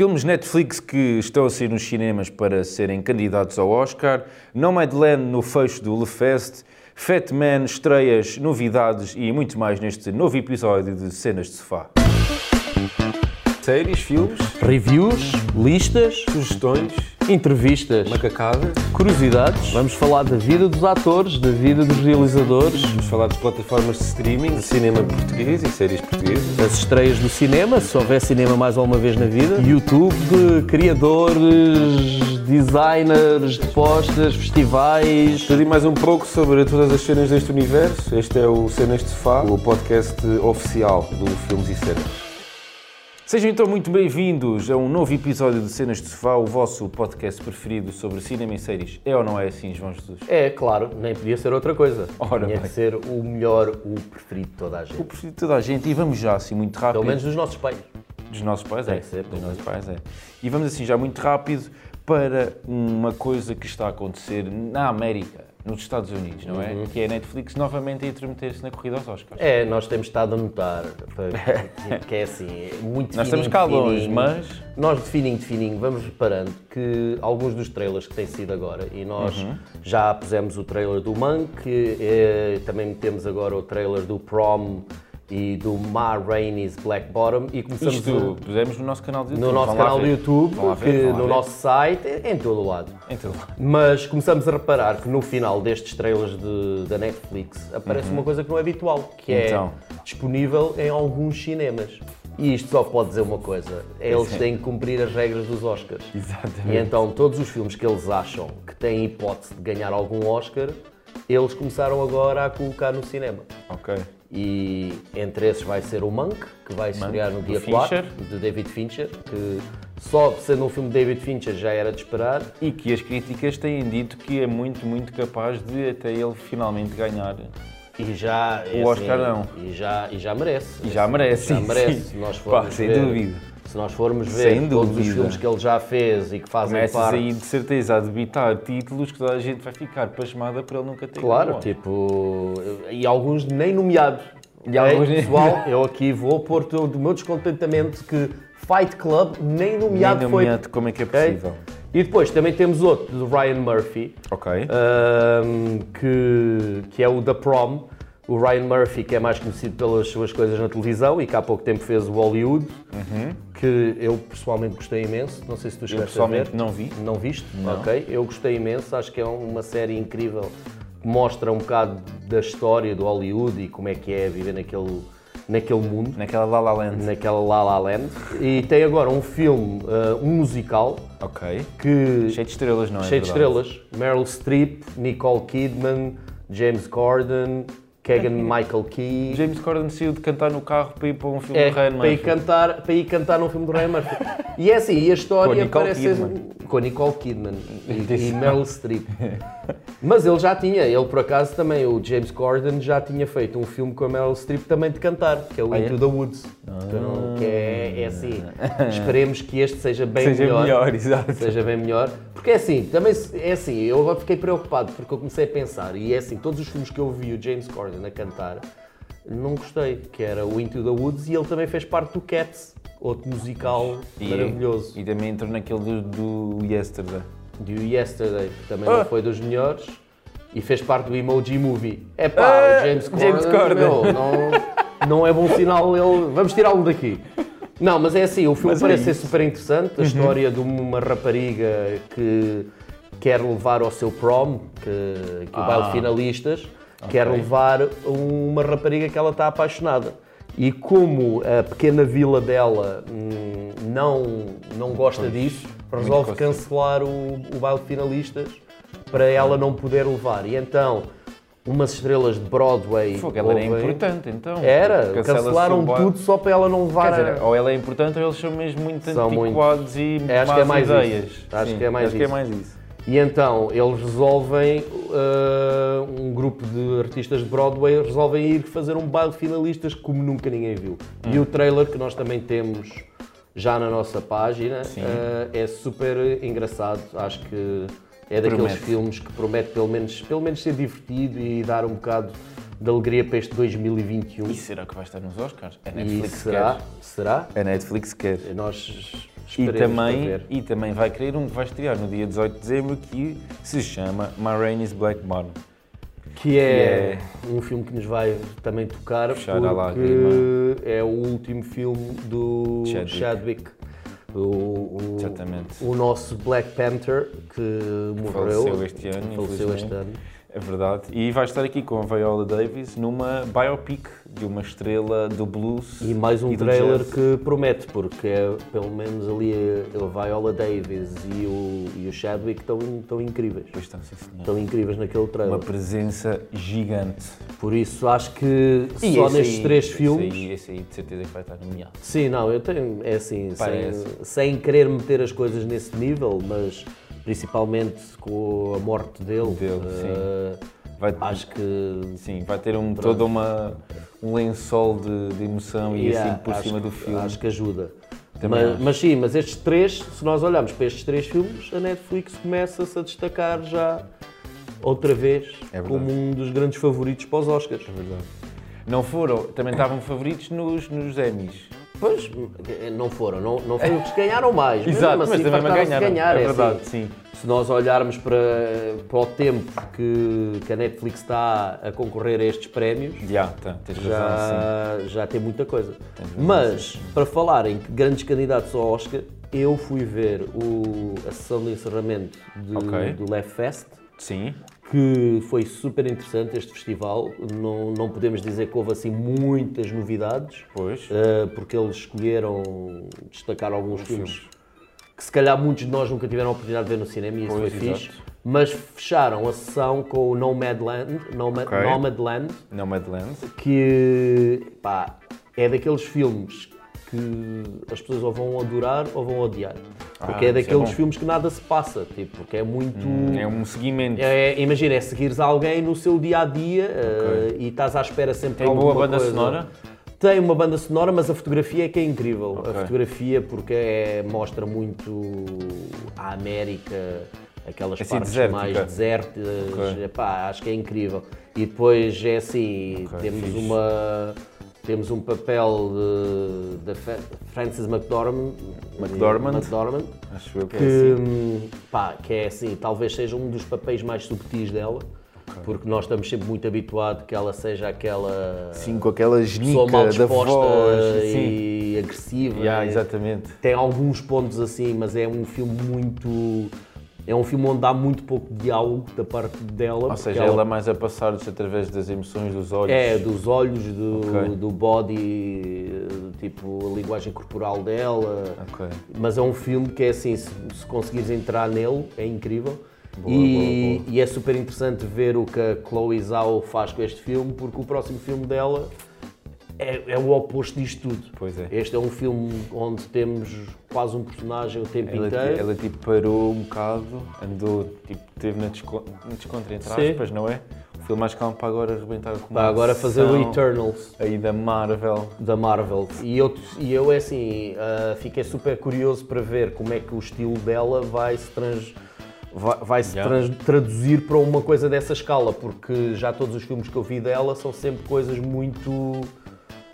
Filmes Netflix que estão a sair nos cinemas para serem candidatos ao Oscar, Nomadland no fecho do Le Fest, Fat Man, estreias, novidades e muito mais neste novo episódio de Cenas de Sofá. Séries, filmes, Reviews, listas, sugestões, entrevistas, macacada, curiosidades. Vamos falar da vida dos atores, da vida dos realizadores, vamos falar de plataformas de streaming, de cinema português e séries portuguesas. das estreias do cinema, se houver cinema mais alguma vez na vida, YouTube, criadores, designers de postas, festivais. Tudo e mais um pouco sobre todas as cenas deste universo. Este é o Cenas de Sofá, o podcast oficial do Filmes e Cenas. Sejam então muito bem-vindos a um novo episódio de Cenas de Sofá, o vosso podcast preferido sobre cinema e séries. É ou não é assim, João Jesus? É, claro, nem podia ser outra coisa. Ora Tinha bem. que ser o melhor, o preferido de toda a O gente. preferido de toda a gente e vamos já assim muito rápido. Pelo menos dos nossos pais. Dos nossos pais, é. Tem que ser, Dos nossos pais, é. E vamos assim já muito rápido para uma coisa que está a acontecer na América, nos Estados Unidos, não é? Que é a Netflix novamente a intermeter-se na corrida aos Oscars. É, nós temos estado a notar que é assim, é muito Nós estamos cá longe, mas Nós de fininho, de fininho, vamos reparando que alguns dos trailers que têm sido agora, e nós Uhum. já pusemos o trailer do Monk, eh, também metemos agora o trailer do Prom e do Ma Rainey's Black Bottom, e começamos isto a- pusemos no nosso canal de YouTube. no nosso canal do ver. YouTube, ver, que no nosso site, em todo o lado. Em todo lado. Mas começamos a reparar que no final destes trailers de- da Netflix aparece uma coisa que não é habitual, que é Então. disponível em alguns cinemas. E isto só pode dizer uma coisa, é eles têm que cumprir as regras dos Oscars. Exatamente. E então todos os filmes que eles acham que têm hipótese de ganhar algum Oscar, eles começaram agora a colocar no cinema. Ok. E entre esses vai ser o Monk, que vai estrear no dia Fincher. 4, de David Fincher, que só sendo um filme de David Fincher já era de esperar. E que as críticas têm dito que é muito, muito capaz de até ele finalmente ganhar. E já é O Oscar assim, não. E já, e já merece. E já merece, Já sim, merece. sim. Se nós Pá, sem ver, dúvida. Se nós formos ver todos os filmes que ele já fez e que fazem Começas parte. aí de certeza a debitar títulos que toda a gente vai ficar pasmada por ele nunca ter Claro, tipo. E alguns nem nomeados. E Ok? alguns Pessoal, eu aqui vou pôr todo o meu descontentamento que Fight Club nem nomeado, Nem foi. nomeado, como é que é possível? E depois também temos outro, do Ryan Murphy, Ok. ahm, que, que é o The Prom. O Ryan Murphy, que é mais conhecido pelas suas coisas na televisão e que há pouco tempo fez o Hollywood, que eu pessoalmente gostei imenso. Não sei se tu Eu chegaste a ver. pessoalmente não vi. Não viste? Não. Ok. Eu gostei imenso. Acho que é uma série incrível que mostra um bocado da história do Hollywood e como é que é viver naquele, naquele mundo Naquela La La Land. naquela La La Land. E tem agora um filme, uh, um musical, Ok. que Cheio de estrelas, não é? cheio de estrelas. Meryl Streep, Nicole Kidman, James Corden, Keegan Michael Key. James Corden saiu de cantar no carro para ir para um filme É, do Ryan para ir, Murphy. cantar, para ir cantar num filme do Ryan Murphy. E é assim, e a história Com parece ser- Kidman. com a Nicole Kidman e, e Meryl Streep. Mas ele já tinha, ele por acaso também, o James Corden já tinha feito um filme com a Meryl Streep também de cantar, que é o Ah, é? Into the Woods. Então, que é, é assim, esperemos que este seja bem Seja melhor. melhor, exato. Seja bem melhor. Porque é assim, também é assim, eu agora fiquei preocupado porque eu comecei a pensar, e é assim, todos os filmes que eu vi o James Corden a cantar, não gostei, que era o Into the Woods e ele também fez parte do Cats, outro musical E- maravilhoso. E também entrou naquele do, do Yesterday. E o Yesterday, que também Ah. não foi dos melhores, e fez parte do Emoji Movie. É pá, Ah, o James Corden, James Corden. meu, não, não é bom sinal ele. Vamos tirá-lo daqui. Não, mas é assim, o filme Mas é parece ser isso. Uhum. super interessante. A história de uma rapariga que quer levar ao seu prom, que, que o baile de finalistas, quer levar uma rapariga que ela está apaixonada. E como a pequena vila dela hum, não, não gosta disso, resolve confuso. cancelar o, o baile de finalistas para ela não poder levar. E então, umas estrelas de Broadway. Fogo, ela era importante, então. Era, cancelaram tudo só para ela não levar. Quer dizer, ou ela é importante ou eles são mesmo muito São muito. antiquados e É, acho que é mais ideias. isso. Acho Sim, que é mais acho que é isso. mais isso. E então eles resolvem, uh, um grupo de artistas de Broadway resolvem ir fazer um baile de finalistas como nunca ninguém viu. E Hum. o trailer que nós também temos já na nossa página uh, é super engraçado. Acho que é daqueles Promete. filmes que promete pelo menos, pelo menos ser divertido e dar um bocado de alegria para este 2021. E será que vai estar nos Oscars? A E Netflix será? quer. Será? A Netflix quer. Nós E Esperemos para também, e também vai querer um que vai estrear no dia 18 de dezembro que se chama Ma Rainey's Black Barn. Que é, um filme que nos vai também tocar Puxar porque é o último filme do Chadwick. Chadwick. O, o- Exatamente. o nosso Black Panther que morreu. Faleceu este ano, Faleceu este ano. É verdade. E vai estar aqui com a Viola Davis numa biopic de uma estrela do blues. E mais um e trailer que promete, porque é, pelo menos ali a Viola Davis e o, e o Chadwick estão, estão incríveis. Pois está, sim, senhor. Estão incríveis naquele trailer. Uma presença gigante. Por isso acho que E só esse nestes aí- três esse filmes. Aí, esse aí de certeza que vai estar nomeado. Sim, não, eu tenho, é assim, sem, sem querer meter as coisas nesse nível, mas principalmente com a morte dele, Dele, eh, Vai, acho que sim, vai ter um, todo uma, um lençol de, de emoção e yeah, assim por cima que- do filme. Acho que ajuda. Mas, mas sim, mas estes três, se nós olharmos para estes três filmes, a Netflix começa-se a destacar já outra vez É verdade. como um dos grandes favoritos para os Oscars. Não foram, também estavam favoritos nos, nos Emmys. Pois, não foram, não, não foi os que ganharam mais, Exato, mesmo assim mas também ganharam. ganhar. é é verdade, assim. sim. Se nós olharmos para, para o tempo que, que a Netflix está a concorrer a estes prémios, Já, tá, tens razão, já, já tem muita coisa. Mas, para falar em grandes candidatos ao Oscar, eu fui ver o, a sessão de encerramento de- Ok. do Left Fest, Sim, que foi super interessante este festival. Não, não podemos dizer que houve assim muitas novidades, pois. Uh, porque eles escolheram destacar alguns filmes que se calhar muitos de nós nunca tiveram a oportunidade de ver no cinema e isso foi fixe. exato. Mas fecharam a sessão com o Nomadland, Nomad, Ok. Nomadland Nomadland. que pá, é daqueles filmes que as pessoas ou vão adorar ou vão odiar. Porque Ah, é é daqueles bom. filmes que nada se passa, tipo, porque é muito... É um seguimento. É, imagina, é seguires alguém no seu dia a dia uh, e estás à espera sempre Tem de boa alguma banda coisa. sonora? Tem uma banda sonora, mas a fotografia é que é incrível. Ok. A fotografia, porque é- mostra muito a América, aquelas Assim, partes desértica. mais desérticas. Ok. Epá, acho que é incrível. E depois é assim: Ok, temos fixe. uma. Temos um papel de, Frances McDormand, McDormand. McDormand Acho eu que, que, é assim. hum, pá, que é assim, talvez seja um dos papéis mais subtis dela, porque nós estamos sempre muito habituados que ela seja aquela Sim, com aquela genica mal da voz. Sim. e agressiva. Yeah, É- exatamente. Tem alguns pontos assim, mas é um filme muito. É um filme onde há muito pouco diálogo da parte dela. Ou seja, ela mais a passar-nos através das emoções dos olhos. É, dos olhos, do, Ok. do body, tipo, a linguagem corporal dela. Ok. Mas é um filme que é assim, se, se conseguires entrar nele, é incrível. Boa, e, boa, e é super interessante ver o que a Chloe Zhao faz com este filme, porque o próximo filme dela é, é o oposto disto tudo. Pois é. Este é um filme onde temos quase um personagem o tempo Ela, inteiro. ela tipo parou um bocado, andou, tipo, teve na, desco descontra entre Sim. aspas, não é? O filme mais calmo para agora arrebentar com Para agora fazer o Eternals. Aí da Marvel. da Marvel. E eu, e eu é assim, ah, fiquei super curioso para ver como é que o estilo dela vai se, trans, vai, se Yeah. trans- traduzir para uma coisa dessa escala, porque já todos os filmes que eu vi dela são sempre coisas muito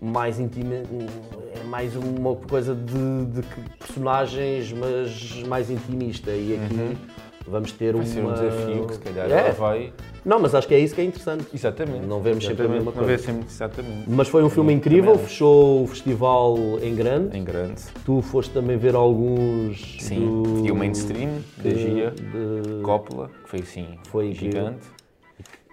mais íntimas, é mais uma coisa de, de personagens, mas mais intimista. E aqui vamos ter Vai uma... ser um desafio que se calhar É. vai. Não, mas acho que é isso que é interessante. Exatamente. Não vemos sempre a mesma Não vê coisa. sempre exatamente. Mas foi um filme incrível, Também fechou o festival em grande. Em grande. Tu foste também ver alguns. Sim. do- E o mainstream da de- Gia de- Coppola, que foi assim, Foi gigante.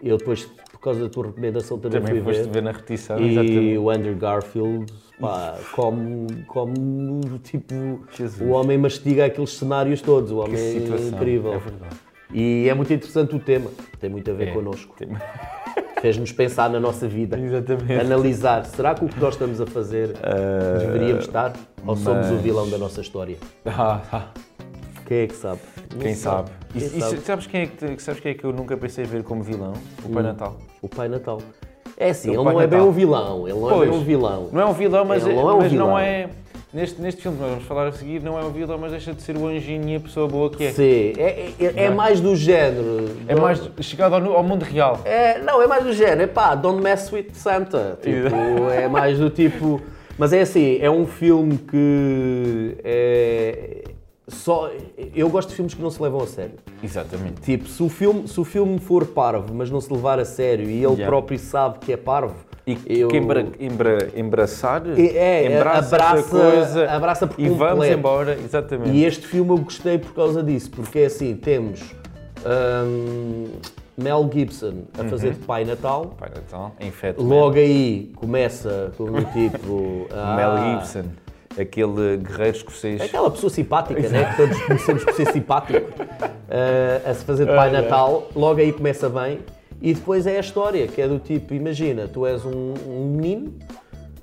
Eu depois, por causa da tua recomendação, também, Também fui foste ver. ver na repetição, E exatamente. o Andrew Garfield, pá, como, como tipo, Jesus. o homem mastiga aqueles cenários todos, o Que homem é incrível. É verdade. E é muito interessante o tema, tem muito a ver É. connosco. Tem- Fez-nos pensar na nossa vida, Exatamente. analisar, será que o que nós estamos a fazer deveríamos estar? Ou somos o mas- vilão da nossa história? Ah, ah. Quem é que sabe? Não Quem sabe? Quem E, e sabe? sabes, quem é que, sabes quem é que eu nunca pensei ver como vilão? O Pai Natal. O Pai Natal. É assim, ele não é bem Natal. um vilão, ele não é Pois. bem um vilão. Não é um vilão, mas, Ele é- não é um mas não vilão. é. Neste, neste filme que nós vamos falar a seguir, não é um vilão, mas deixa de ser o anjinho e a pessoa boa que é. Sim, é, é, é mais do género. É Don't- mais chegado ao, ao mundo real. É, não, é mais do género. É pá, don't mess with Santa. Tipo, é mais do tipo. Mas é assim, é um filme que é só eu gosto de filmes que não se levam a sério. Exatamente. Tipo, se o filme, se o filme for parvo, mas não se levar a sério e ele Yeah. próprio sabe que é parvo, E eu que embra, embra, embraçar, É, é, embraça, abraça- essa coisa abraça por e vamos completo. embora. Exatamente. E este filme eu gostei por causa disso, porque é assim, temos hum, Mel Gibson a fazer de Pai Natal, Pai Natal, em Fat logo aí começa com o tipo... ah, Mel Gibson, aquele guerreiro escocês. Aquela pessoa simpática, né? que todos conhecemos por ser simpático, ah, a se fazer de Pai Natal, logo aí começa bem. E depois é a história, que é do tipo, imagina, tu és um, um menino,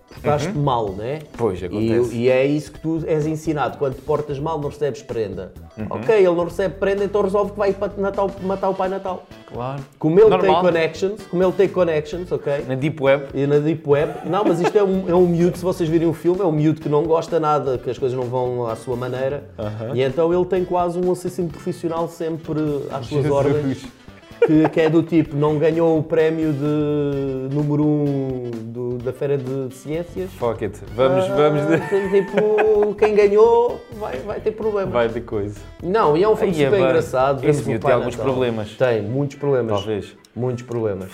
portaste mal, né? Pois, E, acontece. e é isso que tu és ensinado. Quando te portas mal, não recebes prenda. Uhum. Ok, ele não recebe prenda, então resolve que vai para Natal, matar o Pai Natal. Claro. Como ele tem Normal. connections, como ele tem connections, ok? Na Deep Web. E na Deep Web. Não, mas isto é um, é um miúdo, se vocês virem o filme, é um miúdo que não gosta nada, que as coisas não vão à sua maneira. E então ele tem quase um assassino profissional sempre às suas ordens. Que, que é do tipo, não ganhou o prémio de número 1 um do- da Feira de Ciências. Fuck it. Vamos, Ah, vamos. De... Tipo, quem ganhou vai, vai ter problema. Vai de coisa. Não, e é um filme Ai, é super bem. engraçado. Esse Pai tem alguns Natal. problemas. Tem, muitos problemas. Talvez. Muitos problemas.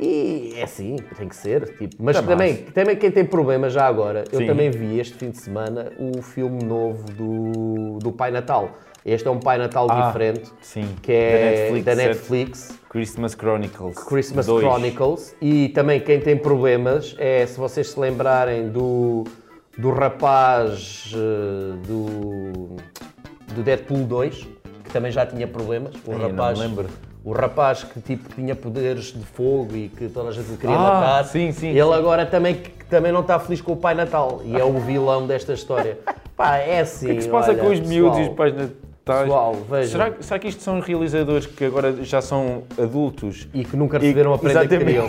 E é assim, tem que ser. Tipo, mas também, também quem tem problemas já agora, eu Sim. também vi este fim de semana o filme novo do, do Pai Natal. Este é um Pai Natal Ah, diferente, Sim. que é da certo? Netflix, Christmas Chronicles. Christmas. Chronicles. E também quem tem problemas é, se vocês se lembrarem do, do rapaz eh, do, do Deadpool 2, que também já tinha problemas. O não rapaz, me lembro. o rapaz que tipo, tinha poderes de fogo e que toda a gente queria Ah, matar. sim, sim, Ele sim. agora também, também não está feliz com o Pai Natal e é o vilão desta história. Pá, é assim. O que é que se passa olha, com os miúdos e os pais natais? Pessoal, vejam. Será, que- será que isto são realizadores que agora já são adultos? E que nunca receberam a prenda que queriam.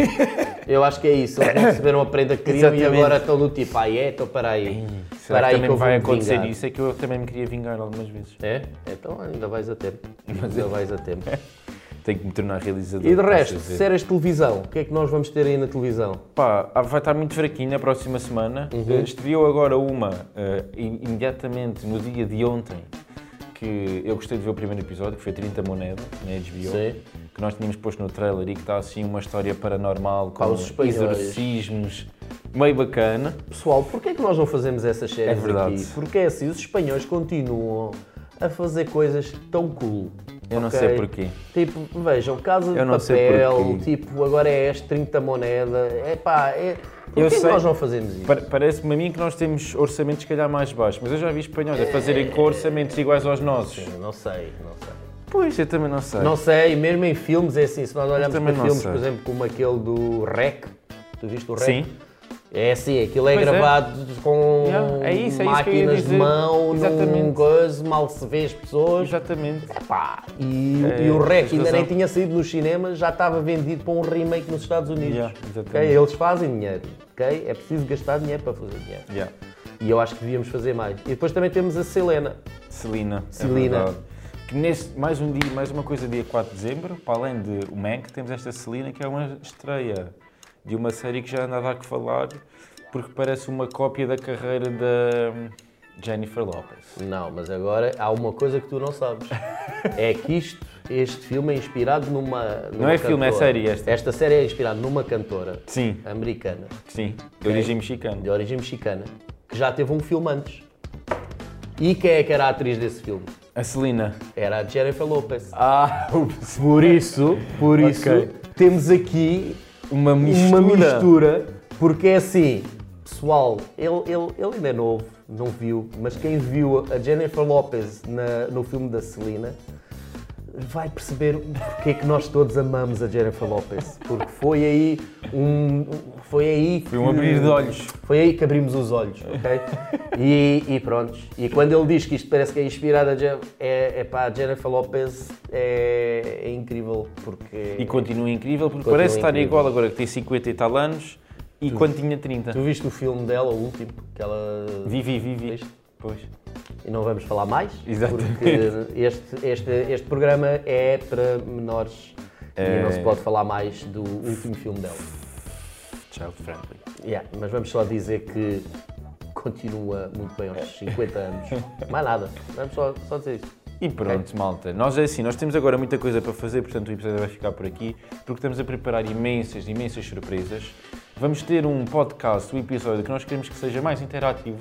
Eu acho que é isso. Eles não receberam a prenda que queriam e Exatamente. agora estão do tipo, ah é, então para aí. Será Para que aí também eu vai acontecer vingar. isso? É que eu também me queria vingar algumas vezes. É? Então ainda vais a tempo. Ainda vais a tempo. Tenho que me tornar realizador. E de resto, séries de televisão, o que é que nós vamos ter aí na televisão? Pá, ah, vai estar muito fraquinho na próxima semana. Uhum. Estreou agora uma, im- imediatamente no dia de ontem, que eu gostei de ver o primeiro episódio, que foi 30 Moedas, na HBO, Sim. que nós tínhamos posto no trailer e que está assim uma história paranormal com exorcismos, meio bacana. Pessoal, porquê é que nós não fazemos essas séries É verdade. aqui? Porque é assim, os espanhóis continuam a fazer coisas tão cool. Eu não sei porquê. Tipo, vejam, Casa de Papel, tipo, agora é este 30 moneda. É pá, é... Eu que sei. nós não fazemos isso? Pa- Parece-me a mim que nós temos orçamentos se calhar mais baixos, mas eu já vi espanhóis a fazerem com orçamentos iguais aos nossos. Não sei, não sei. Pois, eu também não sei. Não sei, mesmo em filmes é assim, se nós olharmos para filmes, sei. por exemplo, como aquele do REC, tu viste o REC? Sim. É assim, aquilo é Pois é. gravado com Yeah, é isso, é isso ia máquinas de mão, num coisa, mal se vê as pessoas. Exatamente. Pá, e, É, e o REC ainda nem tinha saído nos cinemas, já estava vendido para um remake nos Estados Unidos. Yeah, exatamente. Ok? Eles fazem dinheiro, ok? É preciso gastar dinheiro para fazer dinheiro. Yeah. E eu acho que devíamos fazer mais. E depois também temos a Selena. Celina. Celina. É verdade. que nesse, mais um dia, mais uma coisa, dia 4 de dezembro, para além de o Mank, temos esta Celina, que é uma estreia de uma série que já anda a que falar, porque parece uma cópia da carreira da hum, Jennifer Lopez. Não, mas agora há uma coisa que tu não sabes. É que isto, este filme é inspirado numa. numa é filme, é cantora. série esta. Esta série é inspirada numa cantora Sim, americana, sim, de origem mexicana. de origem mexicana, que já teve um filme antes. E quem é que era a atriz desse filme? A Celina. Era a Jennifer Lopez. Ah. Por isso, por isso, Ok. temos aqui uma mistura. uma mistura, porque é assim, pessoal, ele, ele, ele ainda é novo, não viu, mas quem viu a Jennifer Lopez na- no filme da Celina vai perceber porque é que nós todos amamos a Jennifer Lopez, porque foi aí um, foi aí que, Foi um abrir de olhos. foi aí que abrimos os olhos, ok? E, e pronto. E quando ele diz que isto parece que é inspirado a Je- é, é pá, a Jennifer Lopez é, é incrível porque E continua incrível, porque Continua parece estar incrível. igual agora que tem 50 e tal anos e quando tinha 30. Tu viste o filme dela, o último, que ela. Vivi, vivi. Viste? Pois. E não vamos falar mais? Exatamente. Porque este, este, este programa é para menores e É. não se pode falar mais do último filme dela. child friendly. Yeah, mas vamos só dizer que continua muito bem aos 50 anos. Mais nada. Vamos só, só dizer isso. E pronto, malta. Nós é assim, nós temos agora muita coisa para fazer, portanto o episódio vai ficar por aqui, porque estamos a preparar imensas, imensas surpresas. Vamos ter um podcast, um episódio que nós queremos que seja mais interativo,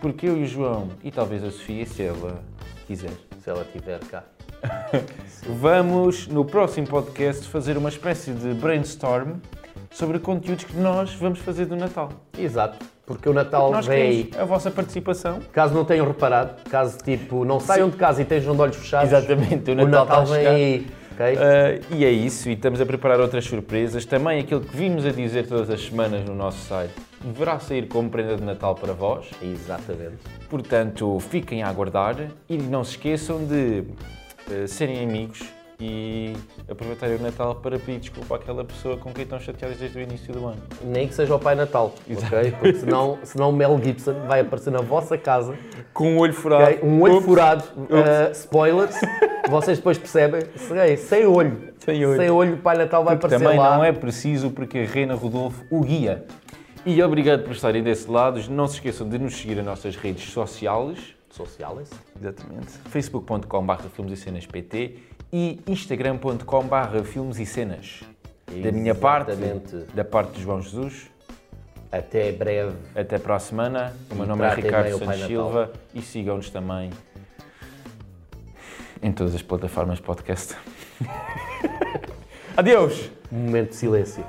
porque eu e o João, e talvez a Sofia, se ela quiser, Se ela estiver cá. vamos no próximo podcast fazer uma espécie de brainstorm sobre conteúdos que nós vamos fazer do Natal. Exato. Porque o Natal Nós vem aí. a vossa participação. Caso não tenham reparado, caso tipo não saiam de casa e estejam de olhos fechados, Exatamente, o o Natal Natal, está a vem aí. Ok? Uh, e é isso, e estamos a preparar outras surpresas. Também aquilo que vimos a dizer todas as semanas no nosso site deverá sair como prenda de Natal para vós. Exatamente. Portanto, fiquem a aguardar e não se esqueçam de uh, serem amigos e aproveitarem o Natal para pedir desculpa àquela pessoa com quem estão chateados desde o início do ano. Nem que seja o Pai Natal, ok? Porque senão, senão o Mel Gibson vai aparecer na vossa casa, Com o olho furado. ok? Um olho Ups. furado, uh, spoilers, vocês depois percebem, sem, sem olho. Sem olho. o Pai Natal vai Porque aparecer também lá. não é preciso, porque a Reina Rodolfo o guia. E obrigado por estarem desse lado. Não se esqueçam de nos seguir nas nossas redes sociais. Sociales. Exatamente. facebook.com.br filmes e cenas pt e instagram.com.br filmes e cenas. Da minha parte, Exatamente. da parte de João Jesus. Até breve. Até para a semana. O meu E nome é Ricardo Santos. Silva e sigam-nos também em todas as plataformas podcast. Adeus! Um momento de silêncio.